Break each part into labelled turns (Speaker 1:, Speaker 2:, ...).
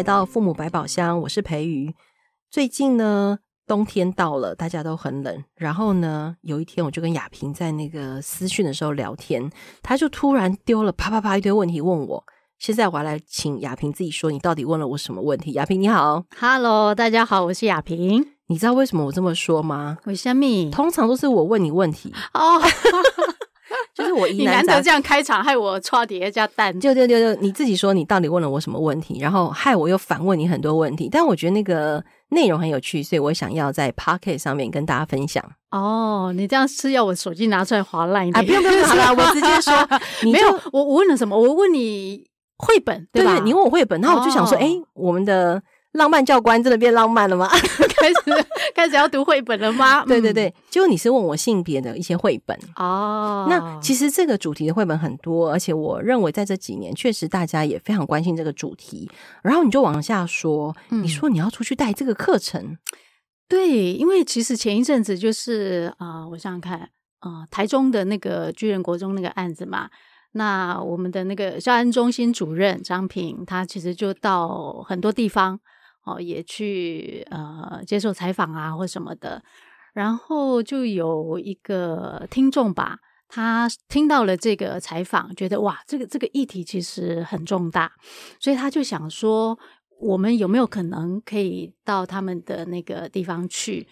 Speaker 1: 来到父母百宝箱，我是培瑜。最近呢，冬天到了，大家都很冷。然后呢，有一天我就跟亚萍在那个私讯的时候聊天，他就突然丢了啪啪啪一堆问题问我。现在我要来请亚萍自己说，你到底问了我什么问题？亚萍你好
Speaker 2: ，Hello，大家好，我是亚萍。
Speaker 1: 你知道为什么我这么说吗？
Speaker 2: 为什么？
Speaker 1: 通常都是我问你问题
Speaker 2: 哦。Oh.
Speaker 1: 就是我
Speaker 2: 你难得这样开场，害我差点加蛋。
Speaker 1: 就就就就你自己说，你到底问了我什么问题？然后害我又反问你很多问题。但我觉得那个内容很有趣，所以我想要在 Pocket 上面跟大家分享。
Speaker 2: 哦，你这样是要我手机拿出来划烂一点？
Speaker 1: 啊，不用不用，好了，我直接说。
Speaker 2: 没有，我我问了什么？我问你绘本，对吧？
Speaker 1: 对，你问我绘本，然后我就想说，哎、哦，我们的。浪漫教官真的变浪漫了吗？
Speaker 2: 开始开始要读绘本了吗？
Speaker 1: 对 对对，就你是问我性别的一些绘本
Speaker 2: 哦。
Speaker 1: 那其实这个主题的绘本很多，而且我认为在这几年确实大家也非常关心这个主题。然后你就往下说，嗯、你说你要出去带这个课程，
Speaker 2: 对，因为其实前一阵子就是啊、呃，我想想看啊、呃，台中的那个巨人国中那个案子嘛。那我们的那个校安中心主任张平，他其实就到很多地方。哦，也去呃接受采访啊，或什么的，然后就有一个听众吧，他听到了这个采访，觉得哇，这个这个议题其实很重大，所以他就想说，我们有没有可能可以到他们的那个地方去，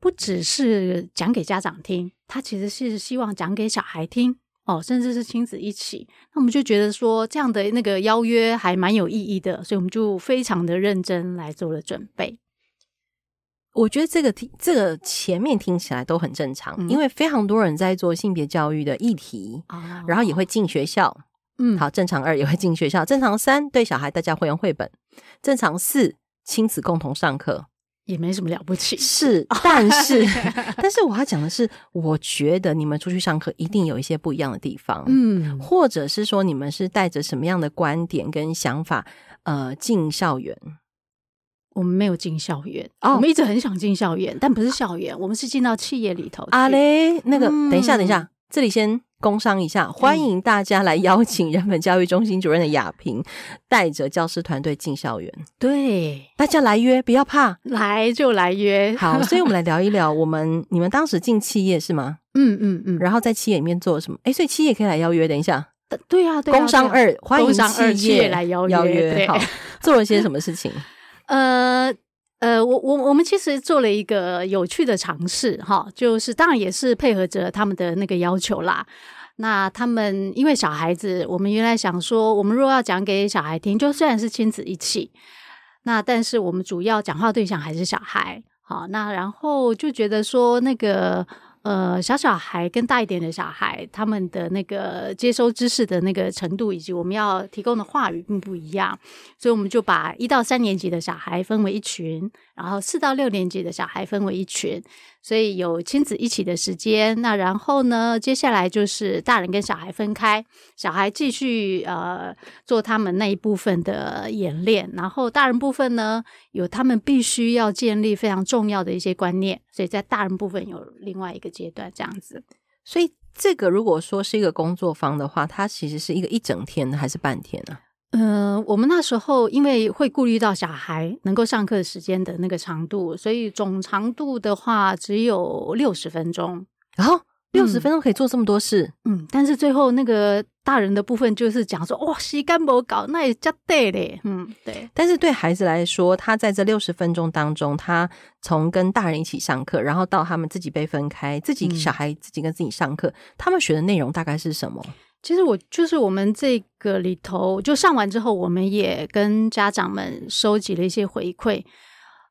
Speaker 2: 不只是讲给家长听，他其实是希望讲给小孩听。哦，甚至是亲子一起，那我们就觉得说这样的那个邀约还蛮有意义的，所以我们就非常的认真来做了准备。
Speaker 1: 我觉得这个听这个前面听起来都很正常，嗯、因为非常多人在做性别教育的议题，哦、然后也会进学校。嗯，好，正常二也会进学校，正常三对小孩大家会用绘本，正常四亲子共同上课。
Speaker 2: 也没什么了不起，
Speaker 1: 是，但是，但是我要讲的是，我觉得你们出去上课一定有一些不一样的地方，嗯，或者是说你们是带着什么样的观点跟想法，呃，进校园。
Speaker 2: 我们没有进校园，哦，我们一直很想进校园，但不是校园，我们是进到企业里头。
Speaker 1: 啊嘞，那个，等一下，等一下，这里先。工商一下，欢迎大家来邀请人本教育中心主任的亚萍带着教师团队进校园。
Speaker 2: 对，
Speaker 1: 大家来约，不要怕，
Speaker 2: 来就来约。
Speaker 1: 好，所以我们来聊一聊，我们你们当时进企业是吗？嗯嗯嗯。然后在企业里面做什么？哎，所以企业可以来邀约。等一下，
Speaker 2: 对啊，对。
Speaker 1: 工商二，欢迎
Speaker 2: 企业来邀约。邀约，
Speaker 1: 好，做了些什么事情？
Speaker 2: 呃。呃，我我我们其实做了一个有趣的尝试，哈，就是当然也是配合着他们的那个要求啦。那他们因为小孩子，我们原来想说，我们若要讲给小孩听，就虽然是亲子一起，那但是我们主要讲话对象还是小孩，好，那然后就觉得说那个。呃，小小孩跟大一点的小孩，他们的那个接收知识的那个程度，以及我们要提供的话语并不一样，所以我们就把一到三年级的小孩分为一群，然后四到六年级的小孩分为一群。所以有亲子一起的时间，那然后呢，接下来就是大人跟小孩分开，小孩继续呃做他们那一部分的演练，然后大人部分呢，有他们必须要建立非常重要的一些观念，所以在大人部分有另外一个阶段这样子。
Speaker 1: 所以这个如果说是一个工作坊的话，它其实是一个一整天还是半天呢？
Speaker 2: 嗯、呃，我们那时候因为会顾虑到小孩能够上课时间的那个长度，所以总长度的话只有六十分钟。
Speaker 1: 然后六十分钟可以做这么多事，
Speaker 2: 嗯，但是最后那个大人的部分就是讲说，哇，时间不搞，那也叫对嘞，嗯，对。
Speaker 1: 但是对孩子来说，他在这六十分钟当中，他从跟大人一起上课，然后到他们自己被分开，自己小孩自己跟自己上课，嗯、他们学的内容大概是什么？
Speaker 2: 其实我就是我们这个里头，就上完之后，我们也跟家长们收集了一些回馈。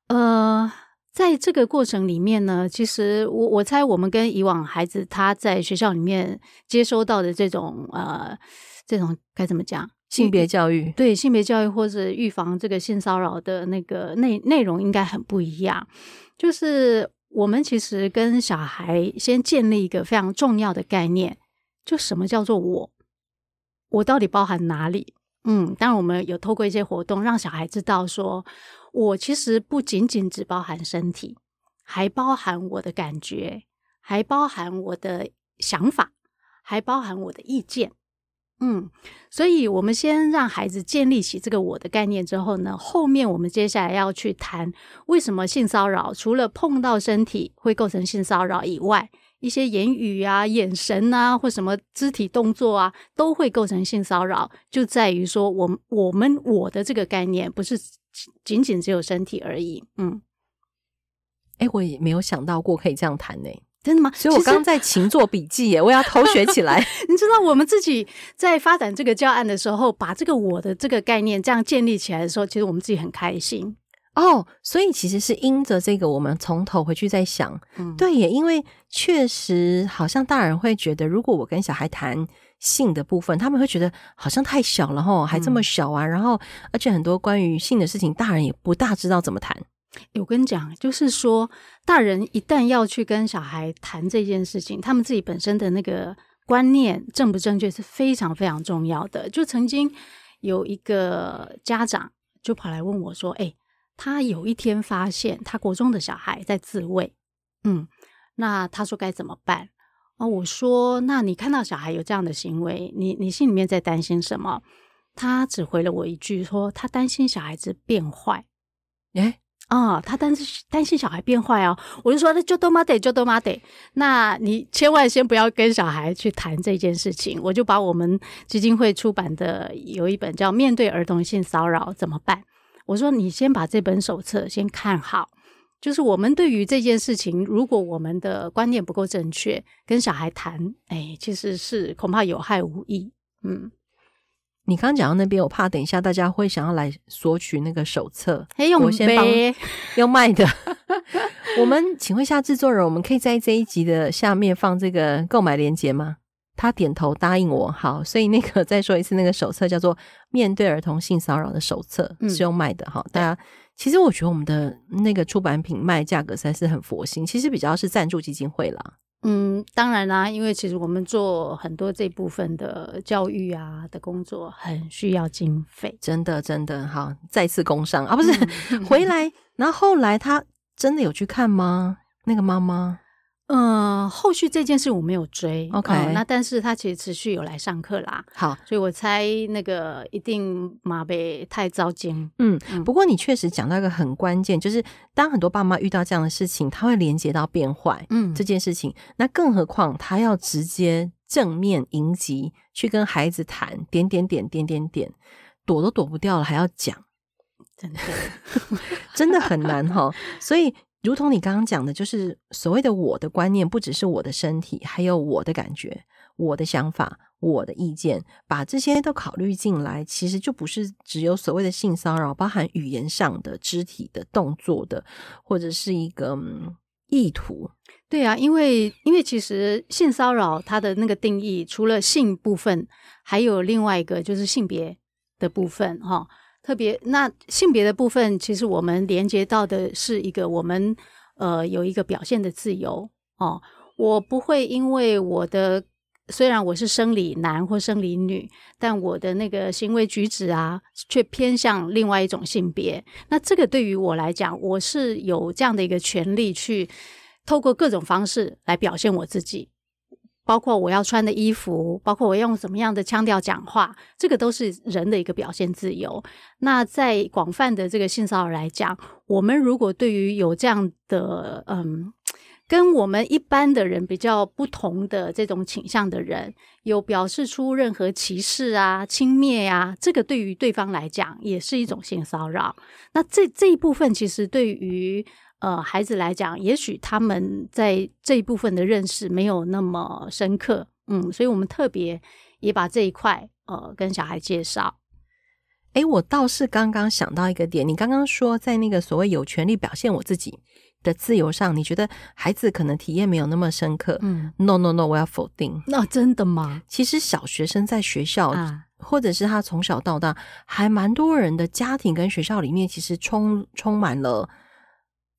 Speaker 2: 呃，在这个过程里面呢，其实我我猜我们跟以往孩子他在学校里面接收到的这种呃这种该怎么讲
Speaker 1: 性别教育，
Speaker 2: 对性别教育或者预防这个性骚扰的那个内内容应该很不一样。就是我们其实跟小孩先建立一个非常重要的概念。就什么叫做我？我到底包含哪里？嗯，当然我们有透过一些活动，让小孩知道说，我其实不仅仅只包含身体，还包含我的感觉，还包含我的想法，还包含我的意见。嗯，所以我们先让孩子建立起这个我的概念之后呢，后面我们接下来要去谈为什么性骚扰除了碰到身体会构成性骚扰以外，一些言语啊、眼神啊，或什么肢体动作啊，都会构成性骚扰。就在于说，我我们我的这个概念不是仅仅只有身体而已。嗯，
Speaker 1: 哎，我也没有想到过可以这样谈呢。
Speaker 2: 真的吗？
Speaker 1: 所以我刚刚在勤做笔记耶，我要偷学起来。
Speaker 2: 你知道，我们自己在发展这个教案的时候，把这个我的这个概念这样建立起来的时候，其实我们自己很开心。
Speaker 1: 哦，所以其实是因着这个，我们从头回去再想，嗯，对耶，因为确实好像大人会觉得，如果我跟小孩谈性的部分，他们会觉得好像太小了吼，还这么小啊，嗯，然后而且很多关于性的事情，大人也不大知道怎么谈。
Speaker 2: 我跟你讲，就是说，大人一旦要去跟小孩谈这件事情，他们自己本身的那个观念正不正确是非常非常重要的。就曾经有一个家长就跑来问我说：“哎。”他有一天发现，他国中的小孩在自慰，嗯，那他说该怎么办？哦，我说，那你看到小孩有这样的行为，你你心里面在担心什么？他只回了我一句，说他担心小孩子变坏。
Speaker 1: 诶
Speaker 2: 啊、哦，他担心担心小孩变坏哦。我就说，那就多妈得，就多妈得。那你千万先不要跟小孩去谈这件事情。我就把我们基金会出版的有一本叫《面对儿童性骚扰怎么办》。我说：“你先把这本手册先看好，就是我们对于这件事情，如果我们的观念不够正确，跟小孩谈，哎，其实是恐怕有害无益。”嗯，
Speaker 1: 你刚刚讲到那边，我怕等一下大家会想要来索取那个手册，
Speaker 2: 还用
Speaker 1: 我先帮要卖的。我们请问一下制作人，我们可以在这一集的下面放这个购买链接吗？他点头答应我，好，所以那个再说一次，那个手册叫做《面对儿童性骚扰的手册》，嗯，是用卖的哈。大家其实我觉得我们的那个出版品卖价格实在是很佛心，其实比较是赞助基金会啦。
Speaker 2: 嗯，当然啦，因为其实我们做很多这部分的教育啊的工作，很需要经费，
Speaker 1: 真的真的好，再次工伤啊，不是、嗯、回来，然后后来他真的有去看吗？那个妈妈。
Speaker 2: 嗯，后续这件事我没有追
Speaker 1: ，OK，、
Speaker 2: 嗯、那但是他其实持续有来上课啦。
Speaker 1: 好，
Speaker 2: 所以我猜那个一定马被太糟心。
Speaker 1: 嗯，嗯，不过你确实讲到一个很关键，就是当很多爸妈遇到这样的事情，他会连接到变坏，嗯，这件事情。那更何况他要直接正面迎击去跟孩子谈，点点点点点点，躲都躲不掉了，还要讲，
Speaker 2: 真的
Speaker 1: 真的很难哈。所以。如同你刚刚讲的，就是所谓的我的观念，不只是我的身体，还有我的感觉、我的想法、我的意见，把这些都考虑进来，其实就不是只有所谓的性骚扰，包含语言上的、肢体的动作的，或者是一个、嗯、意图。
Speaker 2: 对啊，因为因为其实性骚扰它的那个定义，除了性部分，还有另外一个就是性别的部分，哈。特别那性别的部分，其实我们连接到的是一个我们呃有一个表现的自由哦。我不会因为我的虽然我是生理男或生理女，但我的那个行为举止啊，却偏向另外一种性别。那这个对于我来讲，我是有这样的一个权利去透过各种方式来表现我自己。包括我要穿的衣服，包括我用什么样的腔调讲话，这个都是人的一个表现自由。那在广泛的这个性骚扰来讲，我们如果对于有这样的嗯，跟我们一般的人比较不同的这种倾向的人，有表示出任何歧视啊、轻蔑啊，这个对于对方来讲也是一种性骚扰。那这这一部分其实对于。呃，孩子来讲，也许他们在这一部分的认识没有那么深刻，嗯，所以我们特别也把这一块呃跟小孩介绍。
Speaker 1: 诶，我倒是刚刚想到一个点，你刚刚说在那个所谓有权利表现我自己的自由上，你觉得孩子可能体验没有那么深刻？嗯，no no no，我要否定。
Speaker 2: 那真的吗？
Speaker 1: 其实小学生在学校，啊、或者是他从小到大，还蛮多人的家庭跟学校里面，其实充充满了。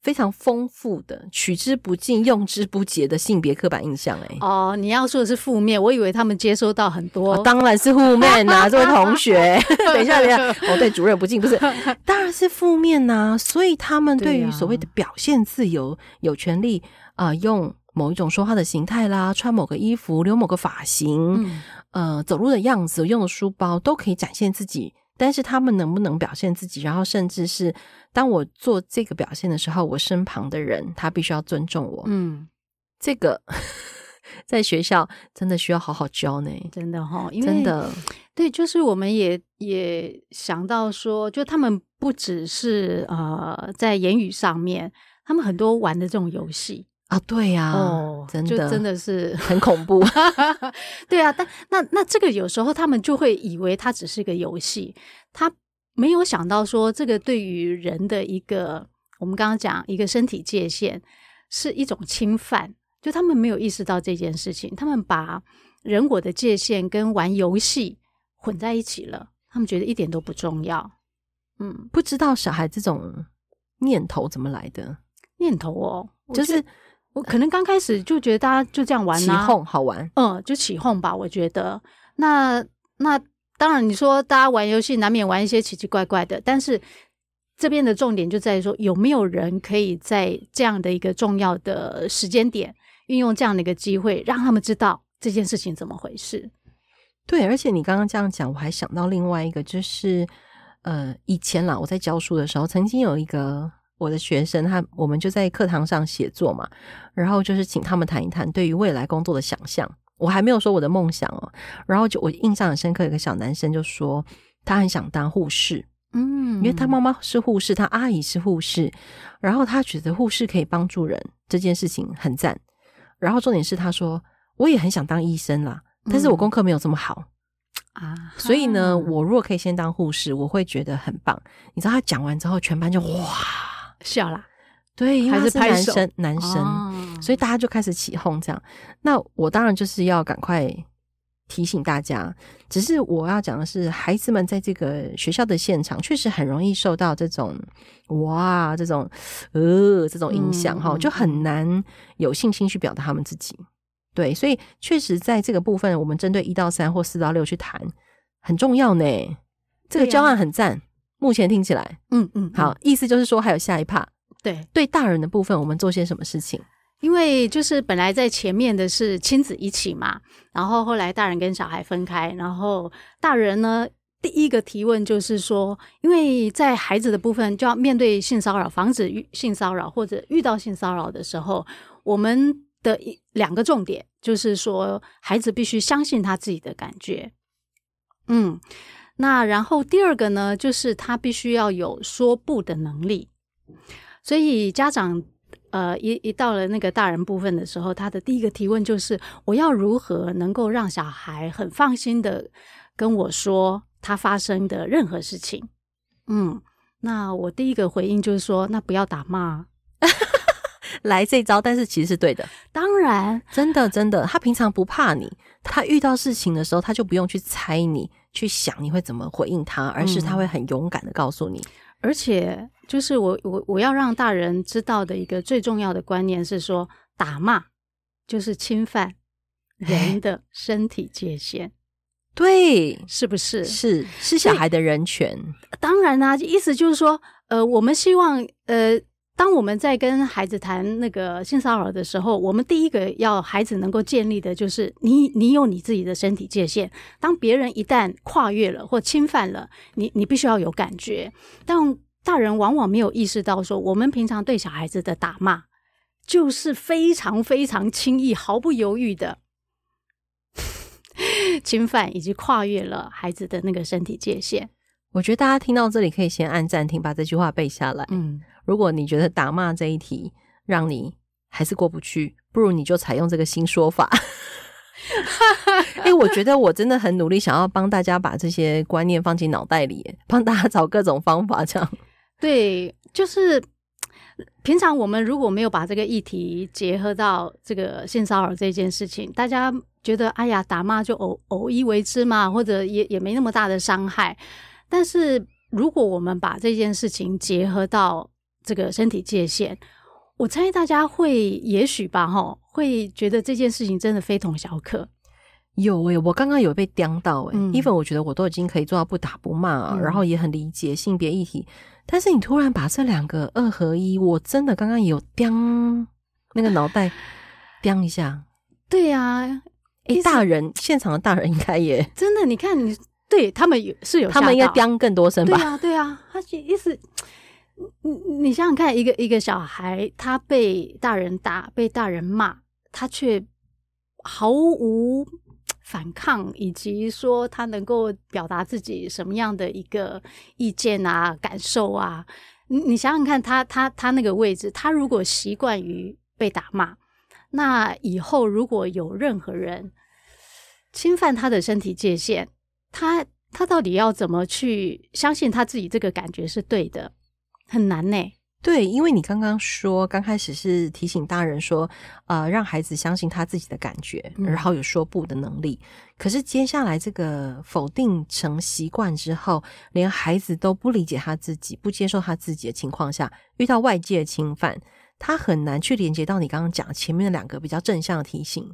Speaker 1: 非常丰富的、取之不尽、用之不竭的性别刻板印象，哎，
Speaker 2: 哦，你要说的是负面，我以为他们接收到很多，
Speaker 1: 哦、当然是负面呐、啊，这位同学，等一下，等一下，哦，对，主任不敬，不是，当然是负面呐、啊，所以他们对于所谓的表现自由，有权利啊、呃，用某一种说话的形态啦，穿某个衣服，留某个发型，嗯。呃走路的样子、用的书包都可以展现自己，但是他们能不能表现自己，然后甚至是当我做这个表现的时候，我身旁的人他必须要尊重我。
Speaker 2: 嗯，
Speaker 1: 这个 在学校真的需要好好教呢，
Speaker 2: 真的哈、哦，因为
Speaker 1: 真的
Speaker 2: 对，就是我们也也想到说，就他们不只是呃在言语上面。他们很多玩的这种游戏
Speaker 1: 啊，对呀、啊，
Speaker 2: 哦，真的就真的是
Speaker 1: 很恐怖，
Speaker 2: 对啊。但那那这个有时候他们就会以为它只是一个游戏，他没有想到说这个对于人的一个，我们刚刚讲一个身体界限是一种侵犯，就他们没有意识到这件事情，他们把人我的界限跟玩游戏混在一起了，他们觉得一点都不重要。嗯，
Speaker 1: 不知道小孩这种念头怎么来的。
Speaker 2: 念头哦，
Speaker 1: 就是
Speaker 2: 我可能刚开始就觉得大家就这样玩，
Speaker 1: 起哄好玩，
Speaker 2: 嗯，就起哄吧。我觉得那那当然，你说大家玩游戏难免玩一些奇奇怪怪的，但是这边的重点就在于说，有没有人可以在这样的一个重要的时间点，运用这样的一个机会，让他们知道这件事情怎么回事。
Speaker 1: 对，而且你刚刚这样讲，我还想到另外一个，就是呃，以前啦，我在教书的时候，曾经有一个。我的学生他，我们就在课堂上写作嘛，然后就是请他们谈一谈对于未来工作的想象。我还没有说我的梦想哦，然后就我印象很深刻，一个小男生就说他很想当护士，嗯，因为他妈妈是护士，他阿姨是护士，然后他觉得护士可以帮助人这件事情很赞。然后重点是他说我也很想当医生啦，但是我功课没有这么好。啊，所以呢，我如果可以先当护士，我会觉得很棒。你知道他讲完之后，全班就哇。
Speaker 2: 笑啦，
Speaker 1: 对，因为他是男生，男生，
Speaker 2: 哦，
Speaker 1: 所以大家就开始起哄这样。那我当然就是要赶快提醒大家，只是我要讲的是，孩子们在这个学校的现场，确实很容易受到这种哇，这种呃，这种影响哈，嗯，就很难有信心去表达他们自己。对，所以确实在这个部分，我们针对一到三或四到六去谈很重要呢。这个教案很赞。目前听起来，
Speaker 2: 嗯嗯，
Speaker 1: 好，意思就是说还有下一趴。
Speaker 2: 对，
Speaker 1: 对大人的部分，我们做些什么事情？
Speaker 2: 因为就是本来在前面的是亲子一起嘛，然后后来大人跟小孩分开，然后大人呢，第一个提问就是说，因为在孩子的部分就要面对性骚扰，防止遇性骚扰或者遇到性骚扰的时候，我们的一两个重点就是说，孩子必须相信他自己的感觉，嗯。那然后第二个呢，就是他必须要有说不的能力。所以家长呃一一到了那个大人部分的时候，他的第一个提问就是：我要如何能够让小孩很放心的跟我说他发生的任何事情？嗯，那我第一个回应就是说：那不要打骂。
Speaker 1: 来这招，但是其实是对的。
Speaker 2: 当然，
Speaker 1: 真的真的，他平常不怕你，他遇到事情的时候，他就不用去猜你，去想你会怎么回应他，而是他会很勇敢的告诉你。嗯、
Speaker 2: 而且，就是我我我要让大人知道的一个最重要的观念是说，打骂就是侵犯人的 身体界限。
Speaker 1: 对，
Speaker 2: 是不是？
Speaker 1: 是是小孩的人权。
Speaker 2: 当然啦、啊，意思就是说，呃，我们希望，呃。当我们在跟孩子谈那个性骚扰的时候，我们第一个要孩子能够建立的就是你，你有你自己的身体界限。当别人一旦跨越了或侵犯了你，你必须要有感觉。但大人往往没有意识到，说我们平常对小孩子的打骂，就是非常非常轻易、毫不犹豫的 侵犯以及跨越了孩子的那个身体界限。
Speaker 1: 我觉得大家听到这里可以先按暂停，把这句话背下来。嗯。如果你觉得打骂这一题让你还是过不去，不如你就采用这个新说法。哎、欸，我觉得我真的很努力，想要帮大家把这些观念放进脑袋里，帮大家找各种方法。这样
Speaker 2: 对，就是平常我们如果没有把这个议题结合到这个性骚扰这件事情，大家觉得哎呀，打骂就偶偶一为之嘛，或者也也没那么大的伤害。但是如果我们把这件事情结合到这个身体界限，我猜大家会也许吧，哈，会觉得这件事情真的非同小可。
Speaker 1: 有诶、欸，我刚刚有被刁到诶、欸嗯、even 我觉得我都已经可以做到不打不骂啊，嗯、然后也很理解性别议题，但是你突然把这两个二合一，我真的刚刚有刁那个脑袋刁一下。
Speaker 2: 对呀、啊，
Speaker 1: 哎，大人现场的大人应该也
Speaker 2: 真的，你看你对他们有是有，
Speaker 1: 他们应该刁更多声吧？
Speaker 2: 对啊，对啊，他意思，你你想想看，一个一个小孩，他被大人打，被大人骂，他却毫无反抗，以及说他能够表达自己什么样的一个意见啊、感受啊？你你想想看他，他他他那个位置，他如果习惯于被打骂。那以后如果有任何人侵犯他的身体界限，他他到底要怎么去相信他自己这个感觉是对的？很难呢。
Speaker 1: 对，因为你刚刚说刚开始是提醒大人说，呃，让孩子相信他自己的感觉，然后有说不的能力。嗯。可是接下来这个否定成习惯之后，连孩子都不理解他自己，不接受他自己的情况下，遇到外界的侵犯。他很难去连接到你刚刚讲前面的两个比较正向的提醒，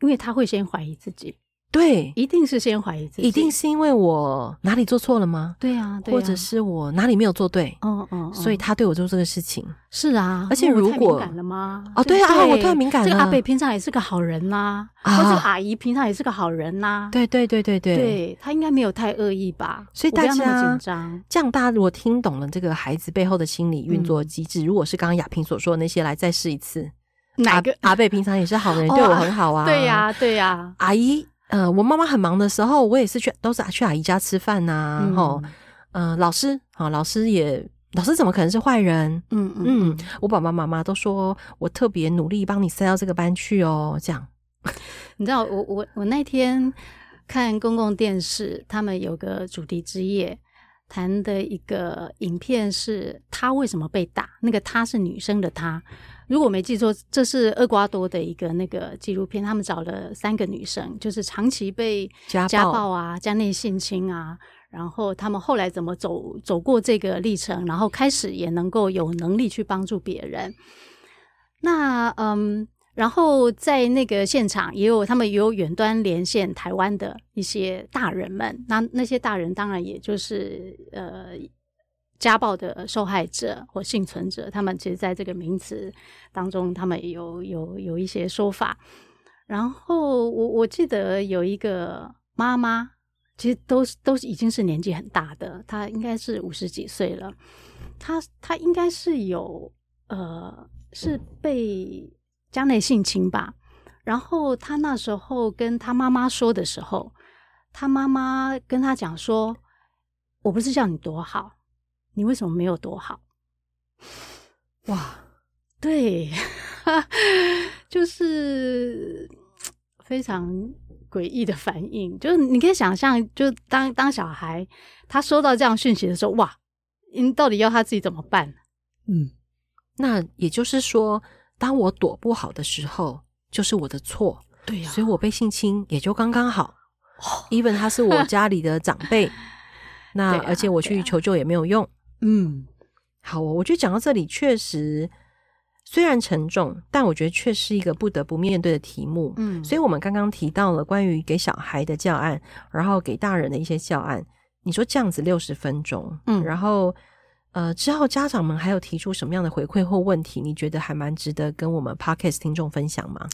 Speaker 2: 因为他会先怀疑自己。
Speaker 1: 对，
Speaker 2: 一定是先怀疑自己，
Speaker 1: 一定是因为我哪里做错了吗？
Speaker 2: 对啊，
Speaker 1: 或者是我哪里没有做对？
Speaker 2: 嗯嗯，
Speaker 1: 所以他对我做这个事情。
Speaker 2: 是啊，
Speaker 1: 而且如果
Speaker 2: 敏感了吗？
Speaker 1: 哦，对啊，我突然敏感了。
Speaker 2: 这个阿伯平常也是个好人呐，或者阿姨平常也是个好人呐。
Speaker 1: 对对对对对，
Speaker 2: 对他应该没有太恶意吧？
Speaker 1: 所以大家
Speaker 2: 紧张。
Speaker 1: 这样大家如果听懂了这个孩子背后的心理运作机制，如果是刚刚亚萍所说的那些，来再试一次。
Speaker 2: 哪个
Speaker 1: 阿伯平常也是好人，对我很好啊。
Speaker 2: 对呀，对呀，
Speaker 1: 阿姨。呃，我妈妈很忙的时候，我也是去，都是去阿姨家吃饭呐、啊。然后、嗯，呃，老师，好，老师也，老师怎么可能是坏人？嗯嗯，嗯，我爸爸妈妈都说我特别努力帮你塞到这个班去哦。这样，
Speaker 2: 你知道，我我我那天看公共电视，他们有个主题之夜，谈的一个影片是她为什么被打？那个她是女生的他。如果没记错，这是厄瓜多的一个那个纪录片。他们找了三个女生，就是长期被家暴啊、家内性侵啊，然后他们后来怎么走走过这个历程，然后开始也能够有能力去帮助别人。那嗯，然后在那个现场也有他们也有远端连线台湾的一些大人们。那那些大人当然也就是呃。家暴的受害者或幸存者，他们其实在这个名词当中，他们有有有一些说法。然后我我记得有一个妈妈，其实都是都是已经是年纪很大的，她应该是五十几岁了。她她应该是有呃是被家内性侵吧。然后她那时候跟她妈妈说的时候，她妈妈跟她讲说：“我不是叫你多好。”你为什么没有多好？哇，对，就是非常诡异的反应。就是你可以想象，就当当小孩他收到这样讯息的时候，哇，你到底要他自己怎么办？
Speaker 1: 嗯，那也就是说，当我躲不好的时候，就是我的错。
Speaker 2: 对呀，
Speaker 1: 所以我被性侵也就刚刚好。Even 他是我家里的长辈，那而且我去求救也没有用。
Speaker 2: 嗯，
Speaker 1: 好，我觉得讲到这里，确实虽然沉重，但我觉得却是一个不得不面对的题目。嗯，所以我们刚刚提到了关于给小孩的教案，然后给大人的一些教案。你说这样子六十分钟，嗯，然后呃之后家长们还有提出什么样的回馈或问题？你觉得还蛮值得跟我们 Podcast 听众分享吗？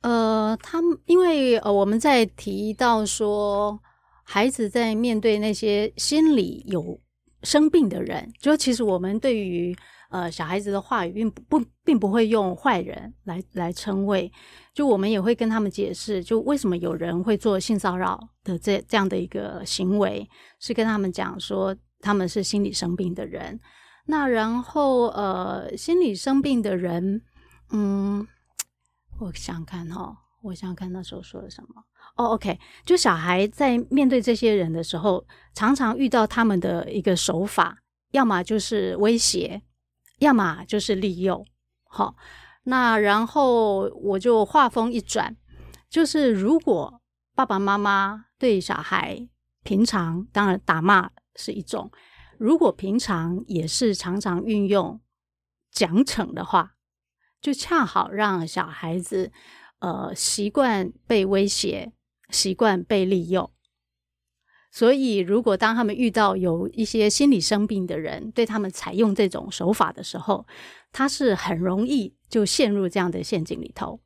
Speaker 2: 呃，他们因为呃我们在提到说，孩子在面对那些心理有。生病的人，就其实我们对于呃小孩子的话语，并不并不会用坏人来来称谓，就我们也会跟他们解释，就为什么有人会做性骚扰的这这样的一个行为，是跟他们讲说他们是心理生病的人。那然后呃，心理生病的人，嗯，我想看哈，我想看那时候说了什么。哦、oh，OK，就小孩在面对这些人的时候，常常遇到他们的一个手法，要么就是威胁，要么就是利诱。好，那然后我就话锋一转，就是如果爸爸妈妈对小孩平常当然打骂是一种，如果平常也是常常运用奖惩的话，就恰好让小孩子呃习惯被威胁。习惯被利用，所以如果当他们遇到有一些心理生病的人，对他们采用这种手法的时候，他是很容易就陷入这样的陷阱里头。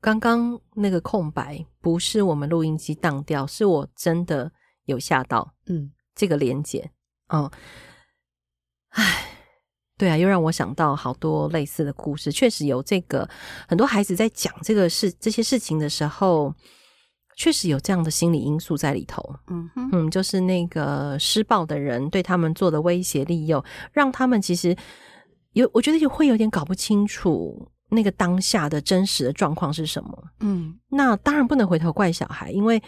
Speaker 1: 刚刚那个空白不是我们录音机当掉，是我真的有吓到。嗯，这个连结，哦，唉，对啊，又让我想到好多类似的故事。确实有这个很多孩子在讲这个事这些事情的时候，确实有这样的心理因素在里头。嗯哼嗯，就是那个施暴的人对他们做的威胁利诱，让他们其实有，我觉得也会有点搞不清楚。那个当下的真实的状况是什么？嗯，那当然不能回头怪小孩，因为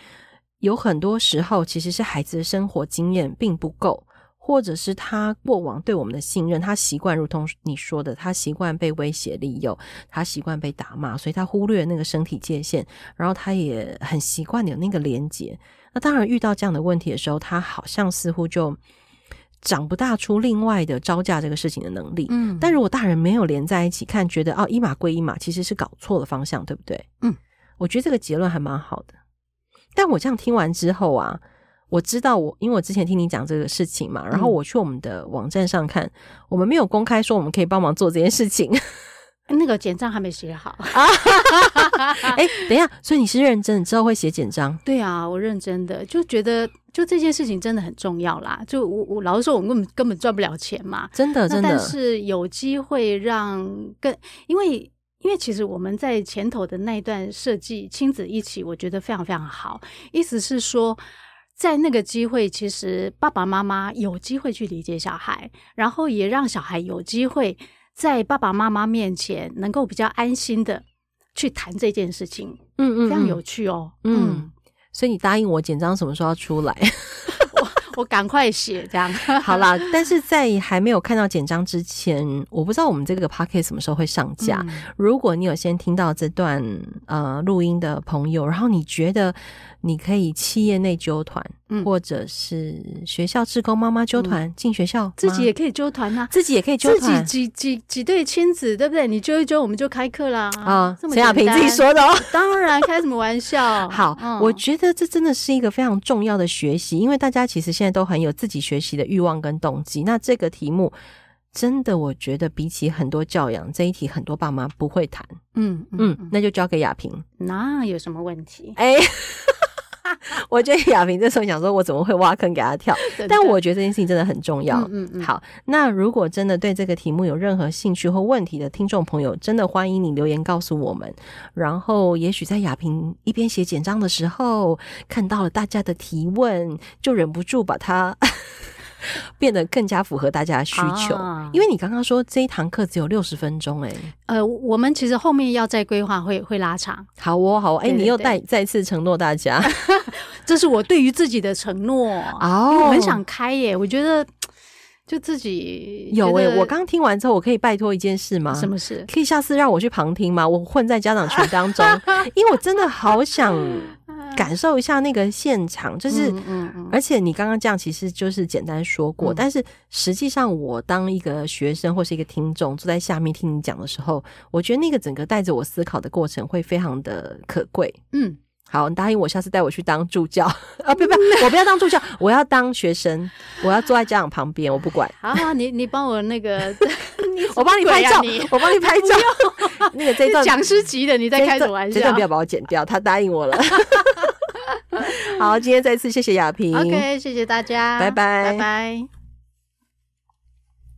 Speaker 1: 有很多时候其实是孩子的生活经验并不够，或者是他过往对我们的信任，他习惯如同你说的，他习惯被威胁利诱，他习惯被打骂，所以他忽略那个身体界限，然后他也很习惯有那个连结。那当然遇到这样的问题的时候，他好像似乎就。长不大出另外的招架这个事情的能力，嗯，但如果大人没有连在一起看，觉得哦一码归一码，其实是搞错了方向，对不对？嗯，我觉得这个结论还蛮好的。但我这样听完之后啊，我知道我因为我之前听你讲这个事情嘛，然后我去我们的网站上看，我们没有公开说我们可以帮忙做这件事情。
Speaker 2: 那个简章还没写好
Speaker 1: 啊！哎，等一下，所以你是认真的，之后会写简章？
Speaker 2: 对啊，我认真的，就觉得就这件事情真的很重要啦。就我我老实说，我根本根本赚不了钱嘛，
Speaker 1: 真的真的。
Speaker 2: 但是有机会让更，因为因为其实我们在前头的那一段设计亲子一起，我觉得非常非常好。意思是说，在那个机会，其实爸爸妈妈有机会去理解小孩，然后也让小孩有机会。在爸爸妈妈面前，能够比较安心的去谈这件事情，嗯，嗯嗯，非常有趣哦，嗯，
Speaker 1: 嗯，所以你答应我简章什么时候要出来？
Speaker 2: 我我赶快写这样。
Speaker 1: 好啦，但是在还没有看到简章之前，我不知道我们这个 podcast 什么时候会上架。嗯、如果你有先听到这段呃录音的朋友，然后你觉得。你可以企业内揪团，嗯，或者是学校志工妈妈揪团进学校，
Speaker 2: 自己也可以揪团呐，
Speaker 1: 自己也可以揪团，
Speaker 2: 自己几几几对亲子，对不对？你揪一揪，我们就开课啦。啊，
Speaker 1: 陈亚萍自己说的哦，
Speaker 2: 当然，开什么玩笑？
Speaker 1: 好，我觉得这真的是一个非常重要的学习，因为大家其实现在都很有自己学习的欲望跟动机。那这个题目真的，我觉得比起很多教养这一题，很多爸妈不会谈。嗯嗯，那就交给亚萍。
Speaker 2: 那有什么问题？
Speaker 1: 哎。我觉得亚萍这时候想说，我怎么会挖坑给他跳？但我觉得这件事情真的很重要。嗯嗯，嗯。好，那如果真的对这个题目有任何兴趣或问题的听众朋友，真的欢迎你留言告诉我们。然后，也许在亚萍一边写简章的时候，看到了大家的提问，就忍不住把它。变得更加符合大家的需求，啊、因为你刚刚说这一堂课只有六十分钟，哎，
Speaker 2: 呃，我们其实后面要再规划，会会拉长。
Speaker 1: 好哦，好哦，哎，你又再再次承诺大家，
Speaker 2: 这是我对于自己的承诺 哦，我很想开耶，我觉得就自己
Speaker 1: 有哎，我刚听完之后，我可以拜托一件事吗？
Speaker 2: 什么事？
Speaker 1: 可以下次让我去旁听吗？我混在家长群当中，因为我真的好想。感受一下那个现场，就是，嗯而且你刚刚这样其实就是简单说过，嗯、但是实际上我当一个学生或是一个听众坐在下面听你讲的时候，我觉得那个整个带着我思考的过程会非常的可贵。嗯，好，你答应我下次带我去当助教 啊？不不，我不要当助教，我要当学生，我要坐在家长旁边，我不管。
Speaker 2: 好，好，你你帮我那个，
Speaker 1: 我帮你拍照，我帮你拍照。那个这段
Speaker 2: 讲师级的，你在开什么玩笑？
Speaker 1: 这段不要把我剪掉，他答应我了。好，今天再次谢谢亚萍。
Speaker 2: OK，谢谢大家，
Speaker 1: 拜拜，
Speaker 2: 拜拜。